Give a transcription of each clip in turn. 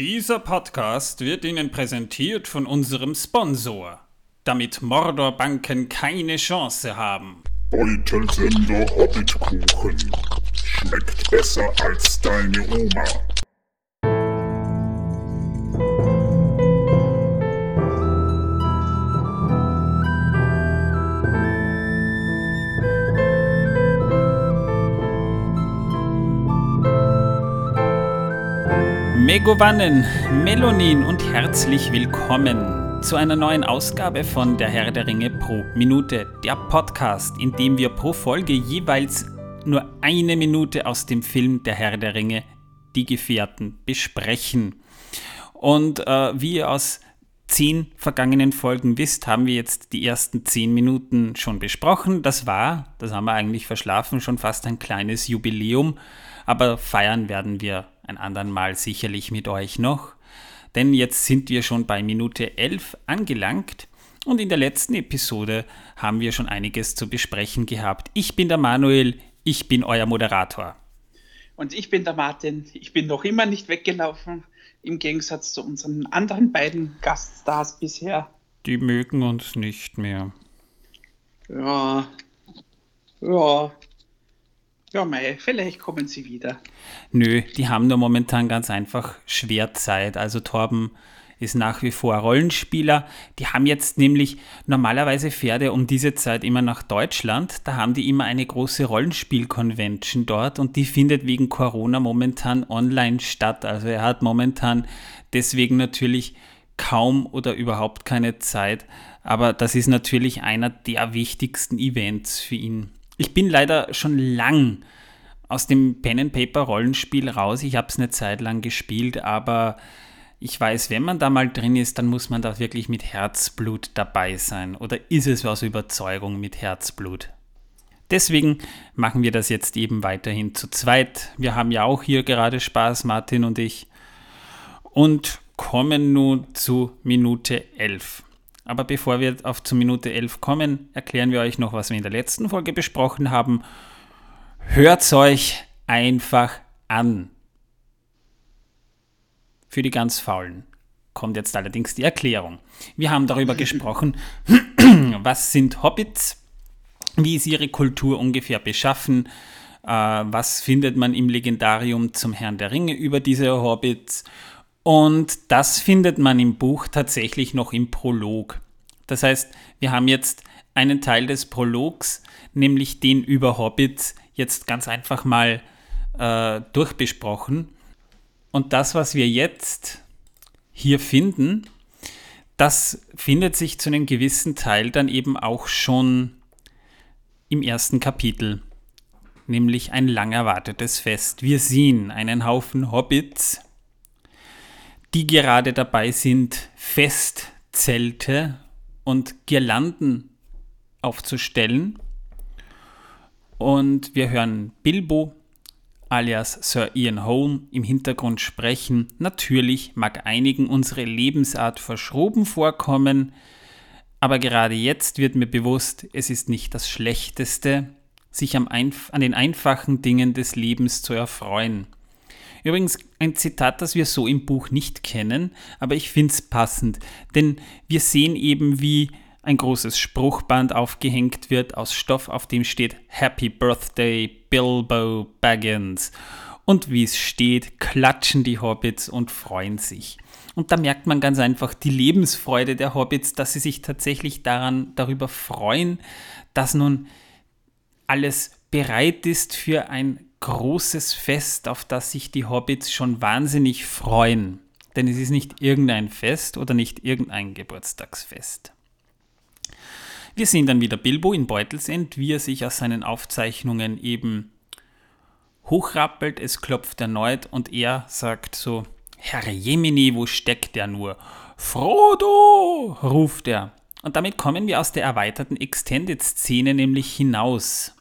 Dieser Podcast wird Ihnen präsentiert von unserem Sponsor, damit Mordorbanken keine Chance haben. Beutelsender Hobbitkuchen. Schmeckt besser als deine Oma. Megovanen, Melonin und herzlich willkommen zu einer neuen Ausgabe von Der Herr der Ringe pro Minute, der Podcast, in dem wir pro Folge jeweils nur eine Minute aus dem Film Der Herr der Ringe, die Gefährten, besprechen. Und äh, wie ihr aus zehn vergangenen Folgen wisst, haben wir jetzt die ersten zehn Minuten schon besprochen. Das war, das haben wir eigentlich verschlafen, schon fast ein kleines Jubiläum. Aber feiern werden wir ein andern Mal sicherlich mit euch noch. Denn jetzt sind wir schon bei Minute 11 angelangt und in der letzten Episode haben wir schon einiges zu besprechen gehabt. Ich bin der Manuel, ich bin euer Moderator. Und ich bin der Martin, ich bin noch immer nicht weggelaufen, im Gegensatz zu unseren anderen beiden Gaststars bisher. Die mögen uns nicht mehr. Ja, ja, ja, mei, vielleicht kommen sie wieder. Nö, die haben nur momentan ganz einfach schwer Zeit. Also Torben ist nach wie vor Rollenspieler. Die haben jetzt nämlich, normalerweise er um diese Zeit immer nach Deutschland. Da haben die immer eine große Rollenspiel-Convention dort und die findet wegen Corona momentan online statt. Also er hat momentan deswegen natürlich kaum oder überhaupt keine Zeit. Aber das ist natürlich einer der wichtigsten Events für ihn. Ich bin leider schon lang aus dem Pen-and-Paper-Rollenspiel raus. Ich habe es eine Zeit lang gespielt, aber ich weiß, wenn man da mal drin ist, dann muss man da wirklich mit Herzblut dabei sein. Oder ist es aus Überzeugung mit Herzblut? Deswegen machen wir das jetzt eben weiterhin zu zweit. Wir haben ja auch hier gerade Spaß, Martin und ich. Und kommen nun zu Minute 11. Aber bevor wir auf zur Minute 11 kommen, erklären wir euch noch, was wir in der letzten Folge besprochen haben. Hört's euch einfach an. Für die ganz Faulen kommt jetzt allerdings die Erklärung. Wir haben darüber gesprochen, was sind Hobbits, wie ist ihre Kultur ungefähr beschaffen, äh, was findet man im Legendarium zum Herrn der Ringe über diese Hobbits und das findet man im Buch tatsächlich noch im Prolog. Das heißt, wir haben jetzt einen Teil des Prologs, nämlich den über Hobbits, jetzt ganz einfach mal äh, durchbesprochen. Und das, was wir jetzt hier finden, das findet sich zu einem gewissen Teil dann eben auch schon im ersten Kapitel, nämlich ein lang erwartetes Fest. Wir sehen einen Haufen Hobbits, die gerade dabei sind, Festzelte und Girlanden aufzustellen. Und wir hören Bilbo alias Sir Ian Holm im Hintergrund sprechen. Natürlich mag einigen unsere Lebensart verschroben vorkommen, aber gerade jetzt wird mir bewusst, es ist nicht das Schlechteste, sich an den einfachen Dingen des Lebens zu erfreuen. Übrigens ein Zitat, das wir so im Buch nicht kennen, aber ich finde es passend, denn wir sehen eben, wie ein großes Spruchband aufgehängt wird aus Stoff, auf dem steht Happy Birthday Bilbo Baggins. Und wie es steht, klatschen die Hobbits und freuen sich. Und da merkt man ganz einfach die Lebensfreude der Hobbits, dass sie sich tatsächlich daran darüber freuen, dass nun alles bereit ist für ein großes Fest, auf das sich die Hobbits schon wahnsinnig freuen. Denn es ist nicht irgendein Fest oder nicht irgendein Geburtstagsfest. Wir sehen dann wieder Bilbo in Beutelsend, wie er sich aus seinen Aufzeichnungen eben hochrappelt. Es klopft erneut und er sagt so: Herr Jemini, wo steckt er nur? Frodo! ruft er. Und damit kommen wir aus der erweiterten Extended-Szene nämlich hinaus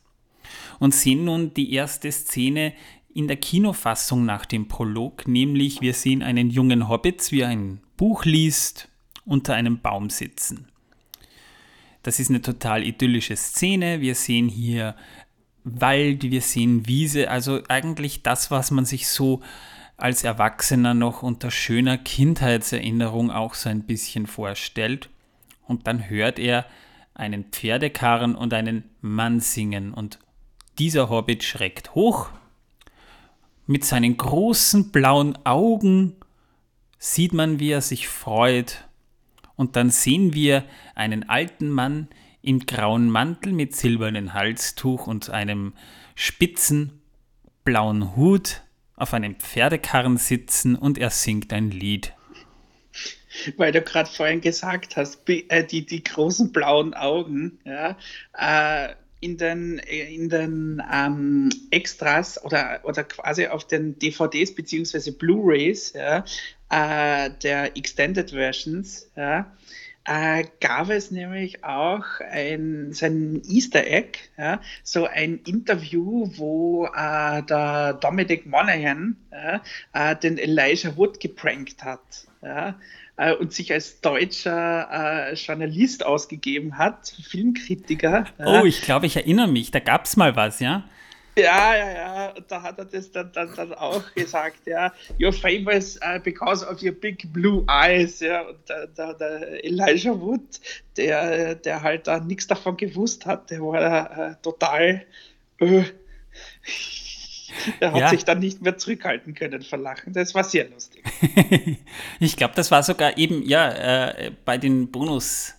und sehen nun die erste Szene in der Kinofassung nach dem Prolog, nämlich wir sehen einen jungen Hobbit, wie er ein Buch liest, unter einem Baum sitzen. Das ist eine total idyllische Szene. Wir sehen hier Wald, wir sehen Wiese, also eigentlich das, was man sich so als Erwachsener noch unter schöner Kindheitserinnerung auch so ein bisschen vorstellt. Und dann hört er einen Pferdekarren und einen Mann singen und dieser Hobbit schreckt hoch. Mit seinen großen blauen Augen sieht man, wie er sich freut. Und dann sehen wir einen alten Mann im grauen Mantel mit silbernem Halstuch und einem spitzen blauen Hut auf einem Pferdekarren sitzen und er singt ein Lied. Weil du gerade vorhin gesagt hast, äh, die, die großen blauen Augen, ja, äh, in den, in den ähm, Extras oder, oder quasi auf den DVDs bzw. Blu-rays ja, äh, der Extended Versions ja, äh, gab es nämlich auch ein, so Easter Egg, ja, so ein Interview, wo äh, der Dominic Monaghan äh, den Elijah Wood geprankt hat. Äh, und sich als deutscher äh, Journalist ausgegeben hat, Filmkritiker. Oh, ich glaube, ich erinnere mich, da gab es mal was, ja? Ja, ja, ja. Und da hat er das dann, dann, dann auch gesagt, ja. You're famous uh, because of your big blue eyes, ja. Und der, der, der Elijah Wood, der, der halt da nichts davon gewusst hat, der war äh, total. Äh, er hat ja. sich dann nicht mehr zurückhalten können vor Lachen. Das war sehr lustig. ich glaube, das war sogar eben, ja, äh, bei den Bonus,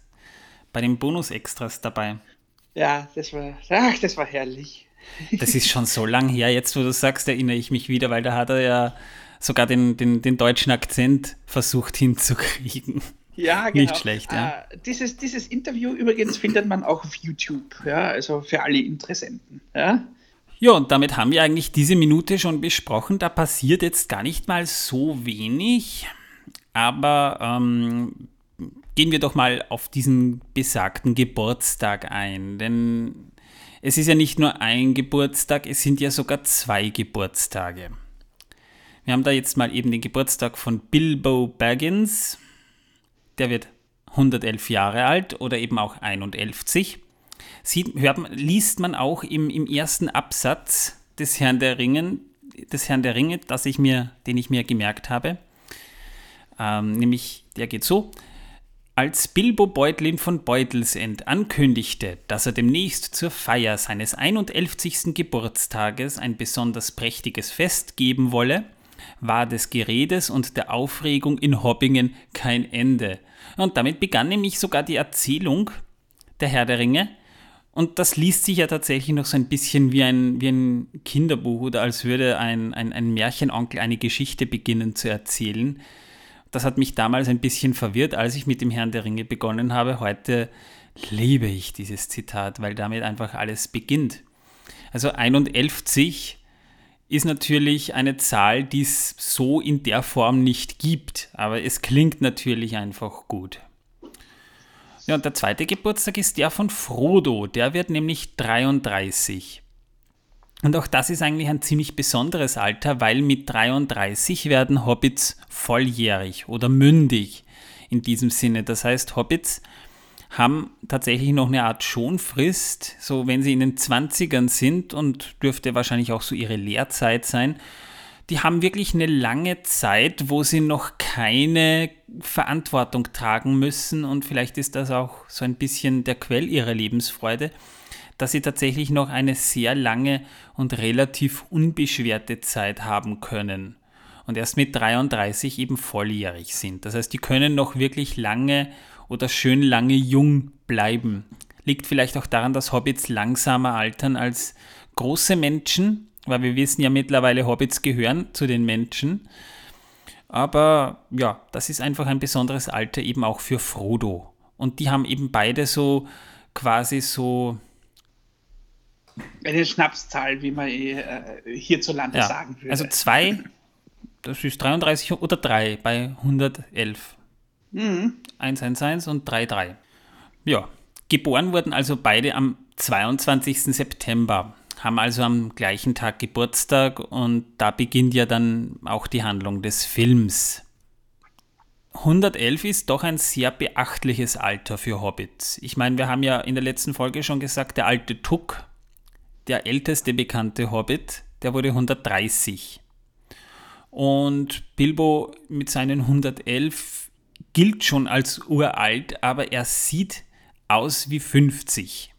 bei den Bonus-Extras dabei. Ja, das war, ach, das war herrlich. Das ist schon so lang her. Jetzt, wo du sagst, erinnere ich mich wieder, weil da hat er ja sogar den, den, den deutschen Akzent versucht hinzukriegen. Ja, genau. Nicht schlecht, ja. Uh, dieses, dieses Interview übrigens findet man auch auf YouTube, ja, also für alle Interessenten. Ja? Ja, und damit haben wir eigentlich diese Minute schon besprochen. Da passiert jetzt gar nicht mal so wenig. Aber ähm, gehen wir doch mal auf diesen besagten Geburtstag ein. Denn es ist ja nicht nur ein Geburtstag, es sind ja sogar zwei Geburtstage. Wir haben da jetzt mal eben den Geburtstag von Bilbo Baggins. Der wird 111 Jahre alt oder eben auch 51 sieht, hört, liest man auch im, im ersten Absatz des Herrn der Ringen, des Herrn der Ringe, das ich mir, den ich mir gemerkt habe. Ähm, nämlich, der geht so. Als Bilbo Beutlin von Beutelsend ankündigte, dass er demnächst zur Feier seines 51. Geburtstages ein besonders prächtiges Fest geben wolle, war des Geredes und der Aufregung in Hobbingen kein Ende. Und damit begann nämlich sogar die Erzählung der Herr der Ringe, und das liest sich ja tatsächlich noch so ein bisschen wie ein, wie ein Kinderbuch oder als würde ein, ein, ein Märchenonkel eine Geschichte beginnen zu erzählen. Das hat mich damals ein bisschen verwirrt, als ich mit dem Herrn der Ringe begonnen habe. Heute liebe ich dieses Zitat, weil damit einfach alles beginnt. Also 51 ist natürlich eine Zahl, die es so in der Form nicht gibt, aber es klingt natürlich einfach gut. Ja, und der zweite Geburtstag ist der von Frodo. Der wird nämlich 33. Und auch das ist eigentlich ein ziemlich besonderes Alter, weil mit 33 werden Hobbits volljährig oder mündig in diesem Sinne. Das heißt, Hobbits haben tatsächlich noch eine Art Schonfrist, so wenn sie in den 20ern sind und dürfte wahrscheinlich auch so ihre Lehrzeit sein die haben wirklich eine lange Zeit, wo sie noch keine Verantwortung tragen müssen und vielleicht ist das auch so ein bisschen der Quell ihrer Lebensfreude, dass sie tatsächlich noch eine sehr lange und relativ unbeschwerte Zeit haben können und erst mit 33 eben volljährig sind. Das heißt, die können noch wirklich lange oder schön lange jung bleiben. Liegt vielleicht auch daran, dass Hobbits langsamer altern als große Menschen, weil wir wissen ja mittlerweile, Hobbits gehören zu den Menschen. Aber ja, das ist einfach ein besonderes Alter eben auch für Frodo. Und die haben eben beide so quasi so. Eine Schnapszahl, wie man äh, hierzulande ja, sagen würde. Also zwei, das ist 33 oder 3 bei 111. Mhm. 111 und 33. Ja, geboren wurden also beide am 22. September haben also am gleichen Tag Geburtstag und da beginnt ja dann auch die Handlung des Films. 111 ist doch ein sehr beachtliches Alter für Hobbits. Ich meine, wir haben ja in der letzten Folge schon gesagt, der alte Tuck, der älteste bekannte Hobbit, der wurde 130. Und Bilbo mit seinen 111 gilt schon als uralt, aber er sieht aus wie 50.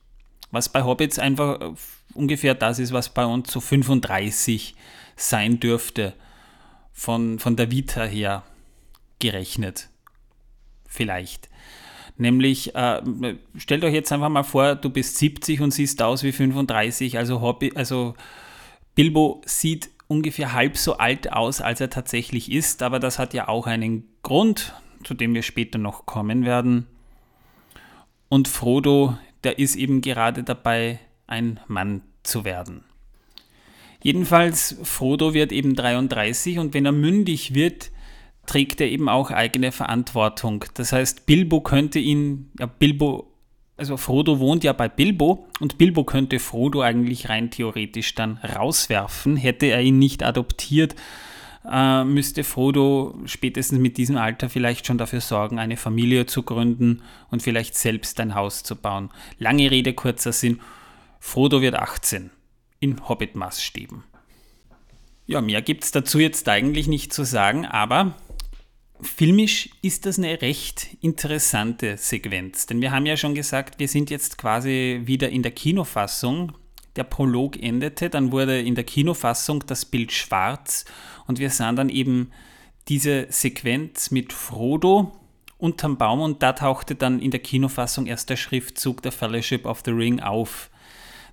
Was bei Hobbits einfach äh, ungefähr das ist, was bei uns so 35 sein dürfte, von, von der Vita her gerechnet. Vielleicht. Nämlich, äh, stellt euch jetzt einfach mal vor, du bist 70 und siehst aus wie 35, also, Hobby, also Bilbo sieht ungefähr halb so alt aus, als er tatsächlich ist, aber das hat ja auch einen Grund, zu dem wir später noch kommen werden. Und Frodo, der ist eben gerade dabei, ein Mann zu werden. Jedenfalls, Frodo wird eben 33 und wenn er mündig wird, trägt er eben auch eigene Verantwortung. Das heißt, Bilbo könnte ihn, ja, Bilbo, also Frodo wohnt ja bei Bilbo und Bilbo könnte Frodo eigentlich rein theoretisch dann rauswerfen. Hätte er ihn nicht adoptiert, äh, müsste Frodo spätestens mit diesem Alter vielleicht schon dafür sorgen, eine Familie zu gründen und vielleicht selbst ein Haus zu bauen. Lange Rede, kurzer Sinn. Frodo wird 18 in Hobbit-Maßstäben. Ja, mehr gibt es dazu jetzt eigentlich nicht zu sagen, aber filmisch ist das eine recht interessante Sequenz. Denn wir haben ja schon gesagt, wir sind jetzt quasi wieder in der Kinofassung. Der Prolog endete, dann wurde in der Kinofassung das Bild schwarz und wir sahen dann eben diese Sequenz mit Frodo unterm Baum und da tauchte dann in der Kinofassung erst der Schriftzug der Fellowship of the Ring auf.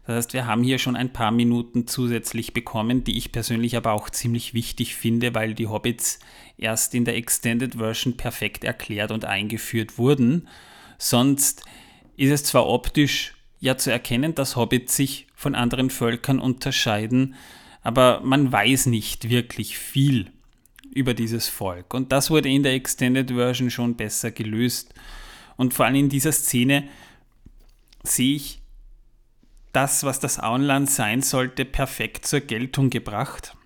Das heißt, wir haben hier schon ein paar Minuten zusätzlich bekommen, die ich persönlich aber auch ziemlich wichtig finde, weil die Hobbits erst in der Extended Version perfekt erklärt und eingeführt wurden. Sonst ist es zwar optisch ja zu erkennen, dass Hobbits sich von anderen Völkern unterscheiden, aber man weiß nicht wirklich viel über dieses Volk. Und das wurde in der Extended Version schon besser gelöst. Und vor allem in dieser Szene sehe ich das, was das Auenland sein sollte, perfekt zur Geltung gebracht,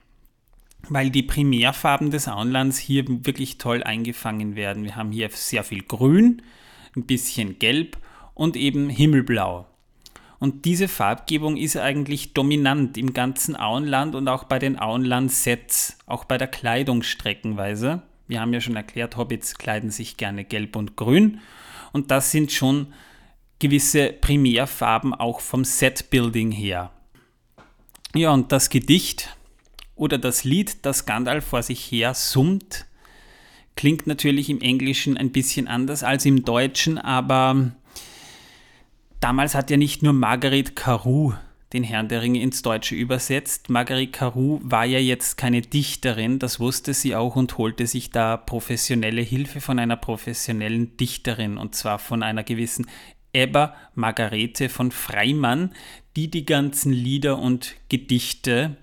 weil die Primärfarben des Auenlands hier wirklich toll eingefangen werden. Wir haben hier sehr viel Grün, ein bisschen Gelb und eben Himmelblau. Und diese Farbgebung ist eigentlich dominant im ganzen Auenland und auch bei den Auenland-Sets, auch bei der Kleidung streckenweise. Wir haben ja schon erklärt, Hobbits kleiden sich gerne gelb und grün. Und das sind schon gewisse Primärfarben auch vom Setbuilding her. Ja, und das Gedicht oder das Lied, das Gandalf vor sich her summt, klingt natürlich im Englischen ein bisschen anders als im Deutschen, aber damals hat ja nicht nur Margaret Carew den Herrn der Ringe ins Deutsche übersetzt. Margaret Carew war ja jetzt keine Dichterin, das wusste sie auch und holte sich da professionelle Hilfe von einer professionellen Dichterin und zwar von einer gewissen Ebba Margarete von Freimann, die die ganzen Lieder und Gedichte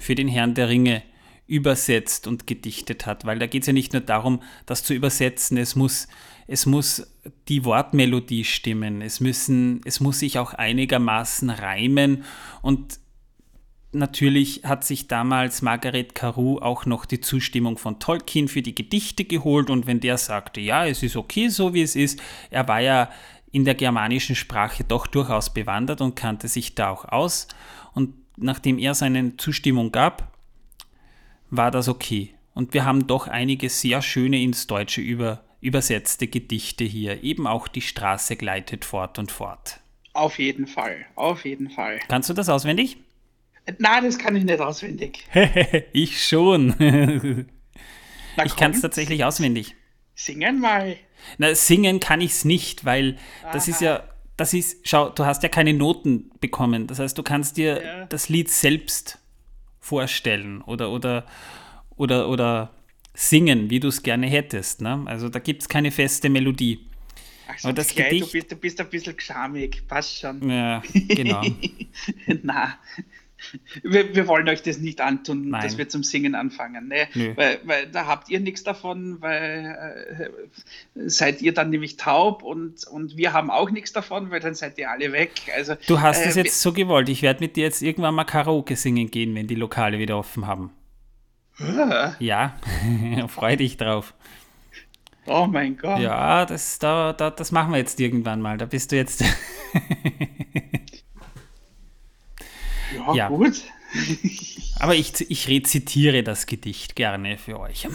für den Herrn der Ringe übersetzt und gedichtet hat, weil da geht es ja nicht nur darum, das zu übersetzen, es muss, es muss die Wortmelodie stimmen, es, müssen, es muss sich auch einigermaßen reimen. Und natürlich hat sich damals Margaret Carew auch noch die Zustimmung von Tolkien für die Gedichte geholt. Und wenn der sagte, ja, es ist okay so wie es ist, er war ja in der germanischen Sprache doch durchaus bewandert und kannte sich da auch aus. Und nachdem er seine Zustimmung gab, war das okay. Und wir haben doch einige sehr schöne ins Deutsche über, übersetzte Gedichte hier. Eben auch die Straße gleitet fort und fort. Auf jeden Fall, auf jeden Fall. Kannst du das auswendig? Nein, das kann ich nicht auswendig. ich schon. ich kann es tatsächlich auswendig. Singen mal. Na, singen kann ich es nicht, weil Aha. das ist ja, das ist, schau, du hast ja keine Noten bekommen. Das heißt, du kannst dir ja. das Lied selbst vorstellen oder, oder, oder, oder singen, wie du es gerne hättest. Ne? Also da gibt es keine feste Melodie. Ach so, das Gedicht, du, bist, du bist ein bisschen geschamig, passt schon. Ja, genau. Na, wir, wir, wollen euch das nicht antun, Nein. dass wir zum Singen anfangen. Ne? Weil, weil, da habt ihr nichts davon, weil äh, seid ihr dann nämlich taub und, und wir haben auch nichts davon, weil dann seid ihr alle weg. Also, du hast es äh, jetzt so gewollt. Ich werde mit dir jetzt irgendwann mal Karaoke singen gehen, wenn die Lokale wieder offen haben. Ah. Ja, freu dich drauf. Oh mein Gott. Ja, das, da, da, das machen wir jetzt irgendwann mal. Da bist du jetzt. Ja, ja, gut. Aber ich, ich rezitiere das Gedicht gerne für euch.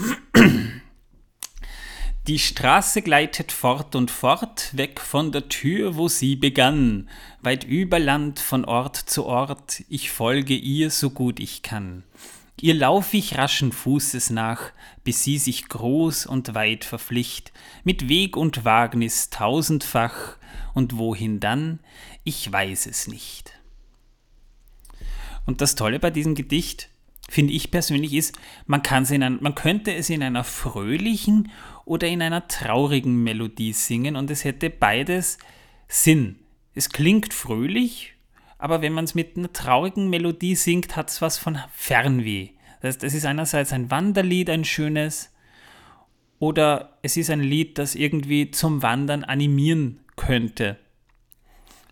Die Straße gleitet fort und fort, weg von der Tür, wo sie begann, weit über Land von Ort zu Ort, ich folge ihr so gut ich kann. Ihr lauf ich raschen Fußes nach, bis sie sich groß und weit verpflicht, mit Weg und Wagnis tausendfach, und wohin dann, ich weiß es nicht. Und das Tolle bei diesem Gedicht, finde ich persönlich, ist, man, kann in ein, man könnte es in einer fröhlichen oder in einer traurigen Melodie singen und es hätte beides Sinn. Es klingt fröhlich, aber wenn man es mit einer traurigen Melodie singt, hat es was von Fernweh. Das heißt, es ist einerseits ein Wanderlied, ein schönes, oder es ist ein Lied, das irgendwie zum Wandern animieren könnte.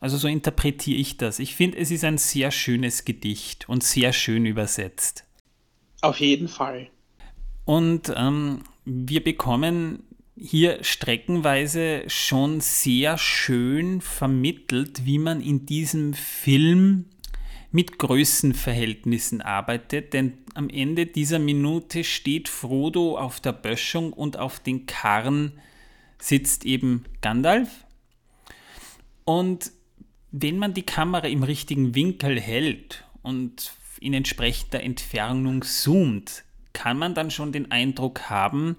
Also so interpretiere ich das. Ich finde, es ist ein sehr schönes Gedicht und sehr schön übersetzt. Auf jeden Fall. Und ähm, wir bekommen hier streckenweise schon sehr schön vermittelt, wie man in diesem Film mit Größenverhältnissen arbeitet, denn am Ende dieser Minute steht Frodo auf der Böschung und auf den Karren sitzt eben Gandalf. Und wenn man die Kamera im richtigen Winkel hält und in entsprechender Entfernung zoomt, kann man dann schon den Eindruck haben,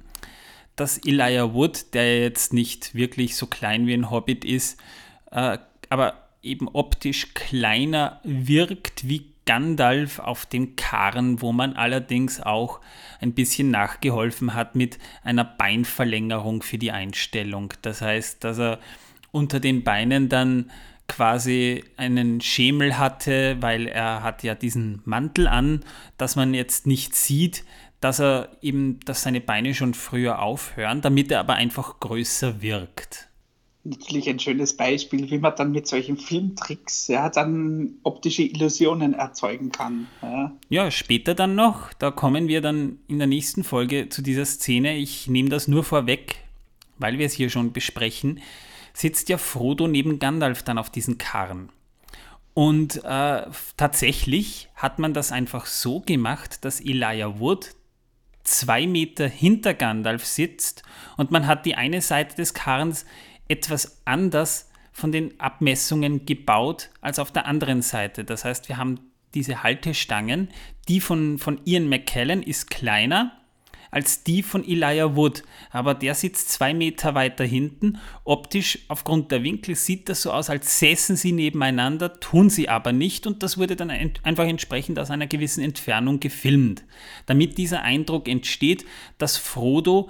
dass Elijah Wood, der jetzt nicht wirklich so klein wie ein Hobbit ist, äh, aber eben optisch kleiner wirkt wie Gandalf auf dem Karren, wo man allerdings auch ein bisschen nachgeholfen hat mit einer Beinverlängerung für die Einstellung. Das heißt, dass er unter den Beinen dann quasi einen Schemel hatte, weil er hat ja diesen Mantel an, dass man jetzt nicht sieht, dass er eben, dass seine Beine schon früher aufhören, damit er aber einfach größer wirkt. Natürlich ein schönes Beispiel, wie man dann mit solchen Filmtricks ja, dann optische Illusionen erzeugen kann. Ja. ja, später dann noch, da kommen wir dann in der nächsten Folge zu dieser Szene. Ich nehme das nur vorweg, weil wir es hier schon besprechen sitzt ja Frodo neben Gandalf dann auf diesen Karren. Und äh, tatsächlich hat man das einfach so gemacht, dass Elijah Wood zwei Meter hinter Gandalf sitzt und man hat die eine Seite des Karrens etwas anders von den Abmessungen gebaut als auf der anderen Seite. Das heißt, wir haben diese Haltestangen, die von, von Ian McKellen ist kleiner als die von Elijah Wood, aber der sitzt zwei Meter weiter hinten. Optisch, aufgrund der Winkel, sieht das so aus, als säßen sie nebeneinander, tun sie aber nicht und das wurde dann einfach entsprechend aus einer gewissen Entfernung gefilmt, damit dieser Eindruck entsteht, dass Frodo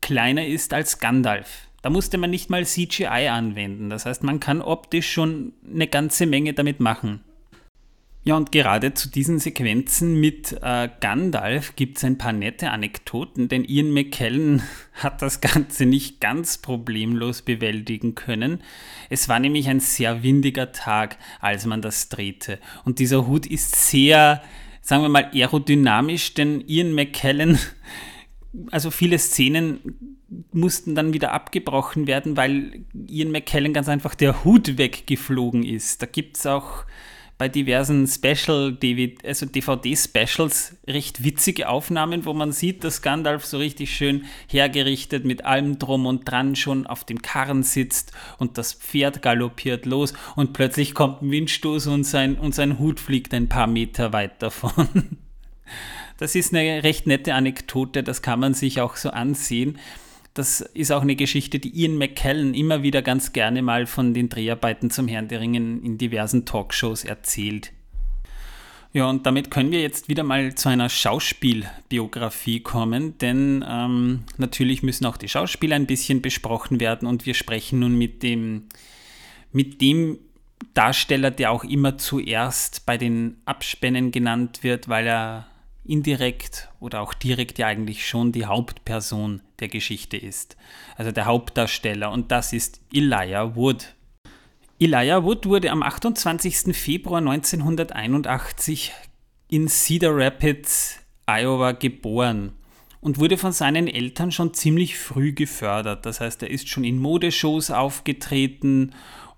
kleiner ist als Gandalf. Da musste man nicht mal CGI anwenden, das heißt, man kann optisch schon eine ganze Menge damit machen. Ja, und gerade zu diesen Sequenzen mit äh, Gandalf gibt es ein paar nette Anekdoten, denn Ian McKellen hat das Ganze nicht ganz problemlos bewältigen können. Es war nämlich ein sehr windiger Tag, als man das drehte. Und dieser Hut ist sehr, sagen wir mal, aerodynamisch, denn Ian McKellen, also viele Szenen mussten dann wieder abgebrochen werden, weil Ian McKellen ganz einfach der Hut weggeflogen ist. Da gibt es auch bei diversen Special, also DVD-Specials recht witzige Aufnahmen, wo man sieht, dass Gandalf so richtig schön hergerichtet mit allem drum und dran schon auf dem Karren sitzt und das Pferd galoppiert los und plötzlich kommt ein Windstoß und sein, und sein Hut fliegt ein paar Meter weit davon. Das ist eine recht nette Anekdote, das kann man sich auch so ansehen. Das ist auch eine Geschichte, die Ian McKellen immer wieder ganz gerne mal von den Dreharbeiten zum Herrn der Ringen in diversen Talkshows erzählt. Ja, und damit können wir jetzt wieder mal zu einer Schauspielbiografie kommen, denn ähm, natürlich müssen auch die Schauspieler ein bisschen besprochen werden und wir sprechen nun mit dem, mit dem Darsteller, der auch immer zuerst bei den Abspännen genannt wird, weil er indirekt oder auch direkt ja eigentlich schon die Hauptperson der Geschichte ist. Also der Hauptdarsteller und das ist Elijah Wood. Elijah Wood wurde am 28. Februar 1981 in Cedar Rapids, Iowa geboren und wurde von seinen Eltern schon ziemlich früh gefördert. Das heißt, er ist schon in Modeshows aufgetreten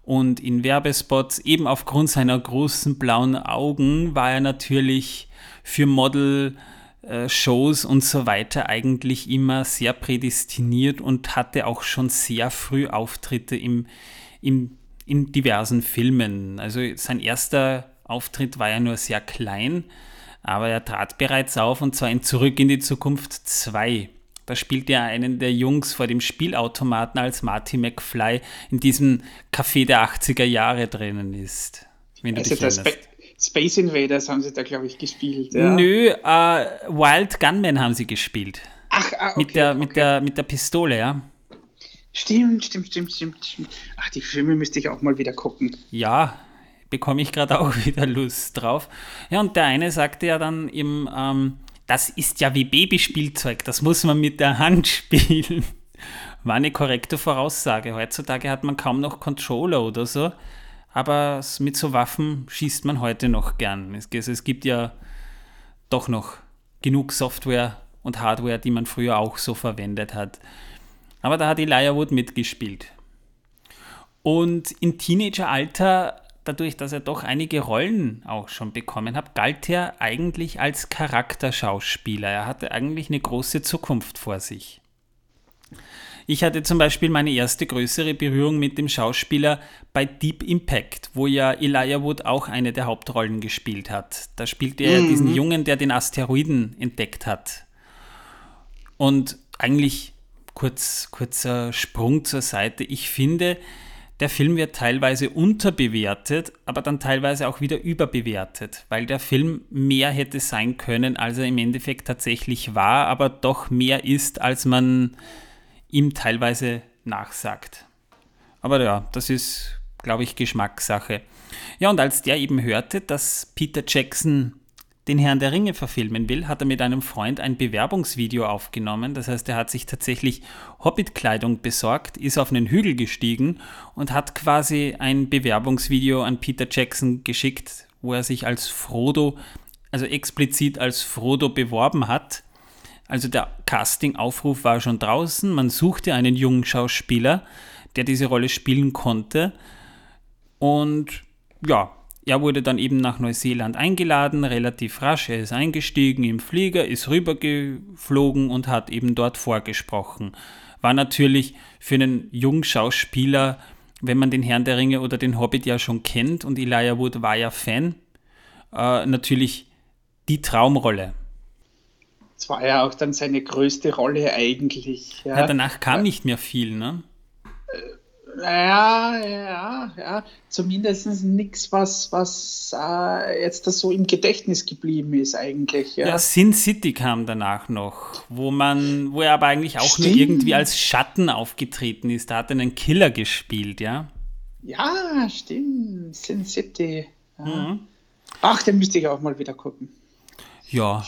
Und in Werbespots, eben aufgrund seiner großen blauen Augen, war er natürlich für Model-Shows und so weiter eigentlich immer sehr prädestiniert und hatte auch schon sehr früh Auftritte im, im, in diversen Filmen. Also sein erster Auftritt war ja nur sehr klein, aber er trat bereits auf und zwar in Zurück in die Zukunft 2. Da spielt er einen der Jungs vor dem Spielautomaten, als Marty McFly in diesem Café der 80er Jahre drinnen ist. Wenn du also dich Spa Space Invaders haben sie da, glaube ich, gespielt. Ja. Nö, uh, Wild Gunman haben sie gespielt. Ach, ah, okay, mit, der, okay. mit, der, mit der Pistole, ja. Stimmt, stimmt, stimmt, stimmt, stimmt. Ach, die Filme müsste ich auch mal wieder gucken. Ja, bekomme ich gerade auch wieder Lust drauf. Ja, und der eine sagte ja dann im, ähm, das ist ja wie Babyspielzeug, das muss man mit der Hand spielen. War eine korrekte Voraussage. Heutzutage hat man kaum noch Controller oder so, aber mit so Waffen schießt man heute noch gern. Es, gibt ja doch noch genug Software und Hardware, die man früher auch so verwendet hat. Aber da hat Elijah Wood mitgespielt. Und im Teenageralter dadurch, dass er doch einige Rollen auch schon bekommen hat, galt er eigentlich als Charakterschauspieler. Er hatte eigentlich eine große Zukunft vor sich. Ich hatte zum Beispiel meine erste größere Berührung mit dem Schauspieler bei Deep Impact, wo ja Elijah Wood auch eine der Hauptrollen gespielt hat. Da spielte er mhm. diesen Jungen, der den Asteroiden entdeckt hat. Und eigentlich kurz, kurzer Sprung zur Seite. Ich finde, der Film wird teilweise unterbewertet, aber dann teilweise auch wieder überbewertet, weil der Film mehr hätte sein können, als er im Endeffekt tatsächlich war, aber doch mehr ist, als man ihm teilweise nachsagt. Aber ja, das ist, glaube ich, Geschmackssache. Ja, und als der eben hörte, dass Peter Jackson den Herrn der Ringe verfilmen will, hat er mit einem Freund ein Bewerbungsvideo aufgenommen. Das heißt, er hat sich tatsächlich Hobbit-Kleidung besorgt, ist auf einen Hügel gestiegen und hat quasi ein Bewerbungsvideo an Peter Jackson geschickt, wo er sich als Frodo, also explizit als Frodo beworben hat. Also der Casting-Aufruf war schon draußen. Man suchte einen jungen Schauspieler, der diese Rolle spielen konnte. Und ja, er wurde dann eben nach Neuseeland eingeladen, relativ rasch. Er ist eingestiegen im Flieger, ist rübergeflogen und hat eben dort vorgesprochen. War natürlich für einen jungen Schauspieler, wenn man den Herrn der Ringe oder den Hobbit ja schon kennt und Elijah Wood war ja Fan, äh, natürlich die Traumrolle. Das war ja auch dann seine größte Rolle eigentlich. Ja. Ja, danach kam nicht mehr viel, ne? Äh, ja, ja, ja. Zumindest nichts, was, was äh, jetzt das so im Gedächtnis geblieben ist eigentlich. Ja. ja, Sin City kam danach noch, wo man, wo er aber eigentlich auch stimmt. nur irgendwie als Schatten aufgetreten ist. Da hat er einen Killer gespielt, ja. Ja, stimmt. Sin City. Ja. Mhm. Ach, den müsste ich auch mal wieder gucken. Ja.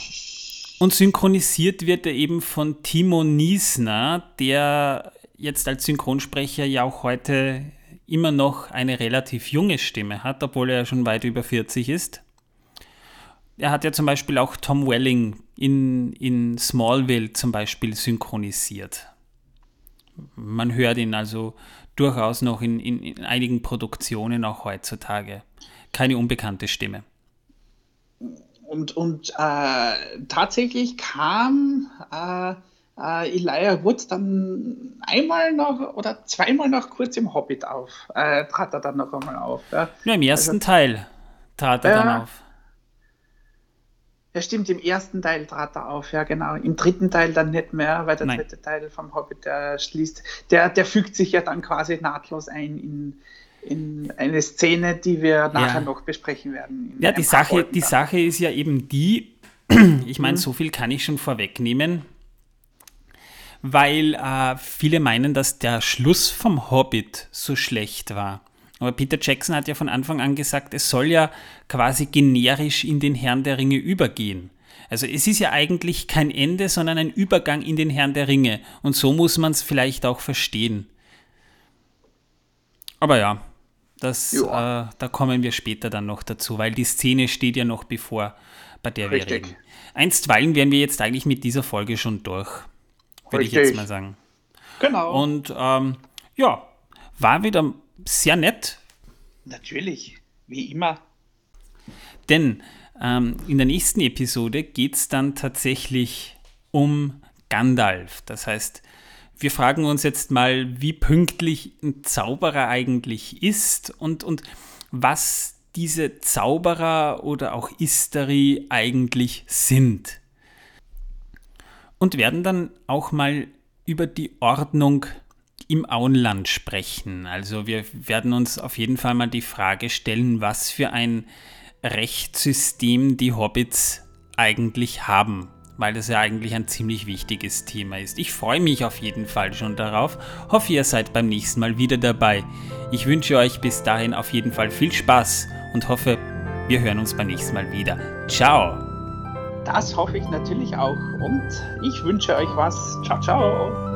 Und synchronisiert wird er eben von Timo Niesner, der jetzt als Synchronsprecher ja auch heute immer noch eine relativ junge Stimme hat, obwohl er schon weit über 40 ist. Er hat ja zum Beispiel auch Tom Welling in, in Smallville zum Beispiel synchronisiert. Man hört ihn also durchaus noch in, in, in einigen Produktionen auch heutzutage. Keine unbekannte Stimme. Und, und äh, tatsächlich kam äh, äh, Elijah Wood dann einmal noch oder zweimal noch kurz im Hobbit auf, äh, trat er dann noch einmal auf. Ja, ja im ersten also, Teil trat er dann auf. Ja, stimmt, im ersten Teil trat er auf, ja genau. Im dritten Teil dann nicht mehr, weil der Nein. dritte Teil vom Hobbit, der schließt, der, der fügt sich ja dann quasi nahtlos ein in, in eine Szene, die wir nachher ja. noch besprechen werden. Ja, die Sache, die Sache ist ja eben die, ich meine, mhm. so viel kann ich schon vorwegnehmen weil äh, viele meinen, dass der Schluss vom Hobbit so schlecht war. Aber Peter Jackson hat ja von Anfang an gesagt, es soll ja quasi generisch in den Herrn der Ringe übergehen. Also es ist ja eigentlich kein Ende, sondern ein Übergang in den Herrn der Ringe. Und so muss man es vielleicht auch verstehen. Aber ja, das, äh, da kommen wir später dann noch dazu, weil die Szene steht ja noch bevor, bei der Richtig. wir reden. Einstweilen wären wir jetzt eigentlich mit dieser Folge schon durch würde ich jetzt mal sagen. Genau. Und ähm, ja, war wieder sehr nett, Natürlich, wie immer. Denn ähm, in der nächsten Episode geht es dann tatsächlich um Gandalf. Das heißt, wir fragen uns jetzt mal, wie pünktlich ein Zauberer eigentlich ist und, und was diese Zauberer oder auch Istari eigentlich sind. Und werden dann auch mal über die Ordnung im Auenland sprechen. Also wir werden uns auf jeden Fall mal die Frage stellen, was für ein Rechtssystem die Hobbits eigentlich haben, weil das ja eigentlich ein ziemlich wichtiges Thema ist. Ich freue mich auf jeden Fall schon darauf. Hoffe, ihr seid beim nächsten Mal wieder dabei. Ich wünsche euch bis dahin auf jeden Fall viel Spaß und hoffe, wir hören uns beim nächsten Mal wieder. Ciao! Das hoffe ich natürlich auch und ich wünsche euch was. Ciao, ciao!